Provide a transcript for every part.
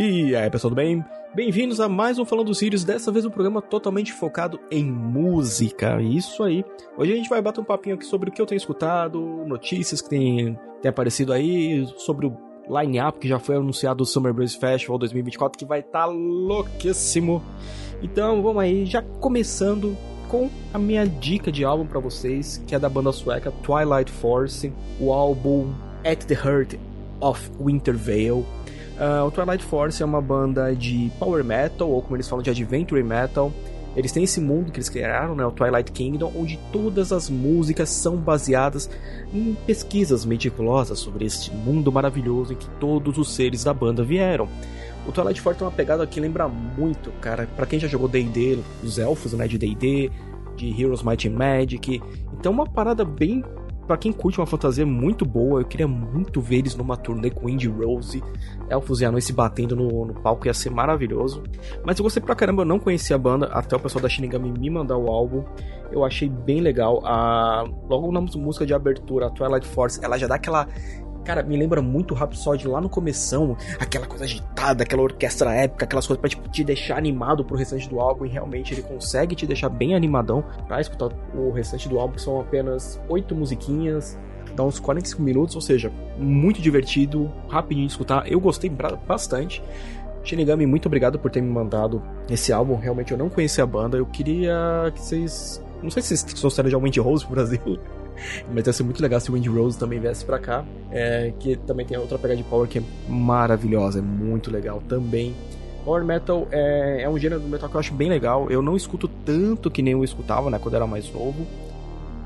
E aí, pessoal, tudo bem? Bem-vindos a mais um Falando Sirius, dessa vez um programa totalmente focado em música. Isso aí. Hoje a gente vai bater um papinho aqui sobre o que eu tenho escutado, notícias que tem, tem aparecido aí, sobre o line-up que já foi anunciado do Summer Breeze Festival 2024, que vai estar tá louquíssimo. Então, vamos aí, já começando com a minha dica de álbum para vocês, que é da banda sueca Twilight Force, o álbum At the Heart of Winter Veil. Uh, o Twilight Force é uma banda de power metal, ou como eles falam, de adventure metal. Eles têm esse mundo que eles criaram, né, o Twilight Kingdom, onde todas as músicas são baseadas em pesquisas meticulosas sobre este mundo maravilhoso em que todos os seres da banda vieram. O Twilight Force tem uma pegada que lembra muito, cara, para quem já jogou D&D, os elfos, né, de D&D, de Heroes Might and Magic. Então uma parada bem para quem curte uma fantasia muito boa, eu queria muito ver eles numa turnê com Indy Rose, Elfos e Anões se batendo no, no palco, ia ser maravilhoso. Mas eu gostei pra caramba, eu não conhecia a banda, até o pessoal da Shinigami me mandar o álbum. Eu achei bem legal. A, logo na música de abertura, a Twilight Force, ela já dá aquela Cara, me lembra muito Rhapsody lá no começão, aquela coisa agitada, aquela orquestra épica, aquelas coisas pra tipo, te deixar animado pro restante do álbum e realmente ele consegue te deixar bem animadão pra escutar o restante do álbum. São apenas oito musiquinhas, dá uns 45 minutos, ou seja, muito divertido, rapidinho de escutar. Eu gostei bastante. Shinigami, muito obrigado por ter me mandado esse álbum. Realmente eu não conhecia a banda. Eu queria que vocês. Não sei se vocês trouxeram já o Windy Rose pro Brasil. Mas ia ser muito legal se o Wind Rose também viesse pra cá. É, que também tem outra pegada de power que é maravilhosa, é muito legal também. Power Metal é, é um gênero do metal que eu acho bem legal. Eu não escuto tanto que nem eu escutava, né, quando era mais novo.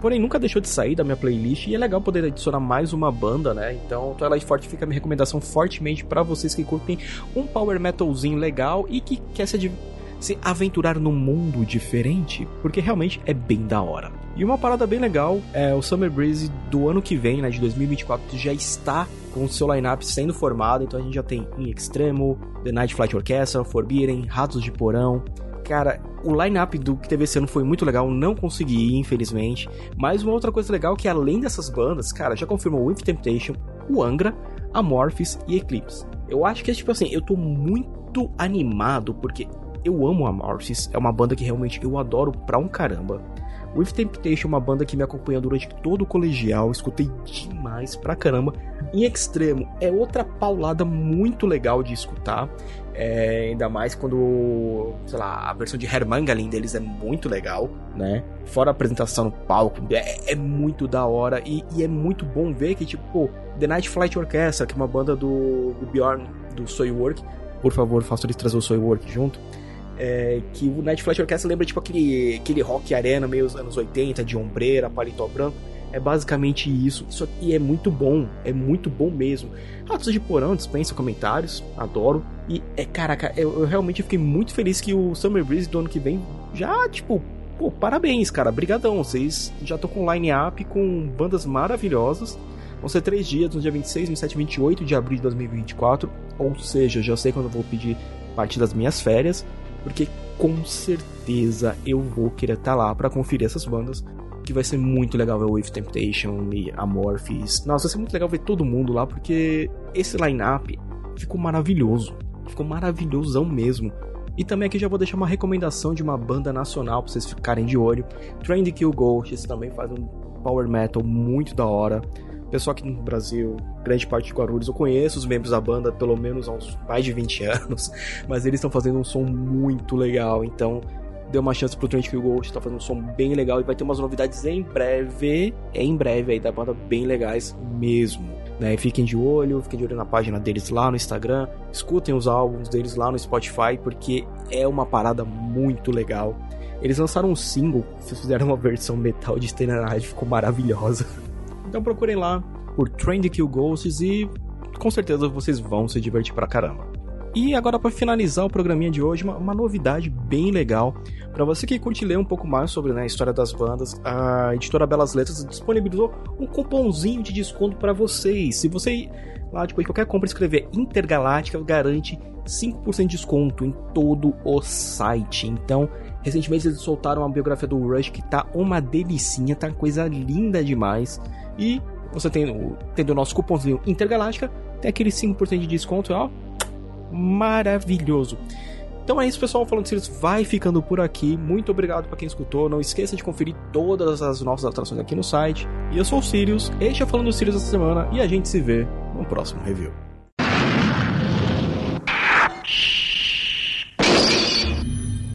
Porém, nunca deixou de sair da minha playlist e é legal poder adicionar mais uma banda, né? Então, Twilight Forte fica a minha recomendação fortemente para vocês que curtem um power metalzinho legal e que quer se, se aventurar num mundo diferente, porque realmente é bem da hora. E uma parada bem legal é o Summer Breeze do ano que vem, né, de 2024, já está com o seu lineup sendo formado, então a gente já tem In Extremo, The Night Flight Orchestra, Forbidden, Ratos de Porão. Cara, o line-up do que teve esse ano foi muito legal, não consegui ir, infelizmente. Mas uma outra coisa legal é que além dessas bandas, cara, já confirmou With Temptation, o Angra, Amorphis e Eclipse. Eu acho que é tipo assim, eu tô muito animado porque eu amo Amorphis, é uma banda que realmente eu adoro pra um caramba. With Temptation é uma banda que me acompanha durante todo o colegial, escutei demais pra caramba. Em Extremo é outra paulada muito legal de escutar, é, ainda mais quando, sei lá, a versão de Hermangalin deles é muito legal, né? Fora a apresentação no palco, é, é muito da hora e, e, é muito bom ver que, tipo, pô, The Night Flight Orchestra, que é uma banda do, do Bjorn, do Soilwork, por favor, faça eles trazer o Soilwork junto é, que o Night Flash Orchestra lembra tipo aquele, aquele rock arena meio anos 80, de ombreira, paletó branco. É basicamente isso. Isso aqui é muito bom. É muito bom mesmo. Ratos de Porão dispensa comentários. Adoro. E é, caraca, eu, eu, realmente fiquei muito feliz que o Summer Breeze do ano que vem já, tipo, pô, parabéns, cara. Brigadão. Vocês já estão com line-up com bandas maravilhosas. Vão ser três dias, no dia 26, 27 e 28 de abril de 2024. Ou seja, já sei quando eu vou pedir parte das minhas férias porque com certeza eu vou querer estar tá lá para conferir essas bandas. Que vai ser muito legal ver o With Temptation e Amorphis. Nossa, vai ser muito legal ver todo mundo lá, porque esse line-up ficou maravilhoso. Ficou maravilhosão mesmo. E também aqui já vou deixar uma recomendação de uma banda nacional pra vocês ficarem de olho. Trend Kill Ghosts também faz um power metal muito da hora. Pessoal aqui no Brasil, grande parte de Guarulhos, eu conheço os membros da banda pelo menos há uns mais de 20 anos, mas eles estão fazendo um som muito legal, então dê uma chance pro Trent Ghost, tá fazendo um som bem legal e vai ter umas novidades em breve, em breve aí da banda bem legais mesmo. Né? Fiquem de olho, fiquem de olho na página deles lá no Instagram, escutem os álbuns deles lá no Spotify, porque é uma parada muito legal. Eles lançaram um single, fizeram uma versão metal de Stay ficou maravilhosa. Então procurem lá por Trend Kill Ghosts e com certeza vocês vão se divertir pra caramba. E agora para finalizar o programinha de hoje, uma, uma novidade bem legal. Para você que curte ler um pouco mais sobre né, a história das bandas, a editora Belas Letras disponibilizou um cupomzinho de desconto para vocês. Se você lá depois de qualquer compra escrever Intergaláctica, garante 5% de desconto em todo o site. Então, recentemente eles soltaram a biografia do Rush que tá uma delicinha, tá coisa linda demais. E você tem, tendo o nosso cupomzinho Intergaláctica, tem aquele 5% de desconto, ó. maravilhoso. Então é isso, pessoal. Falando Sirius vai ficando por aqui. Muito obrigado para quem escutou. Não esqueça de conferir todas as nossas atrações aqui no site. E eu sou o Sirius, este é Falando Sirius essa semana e a gente se vê no próximo review.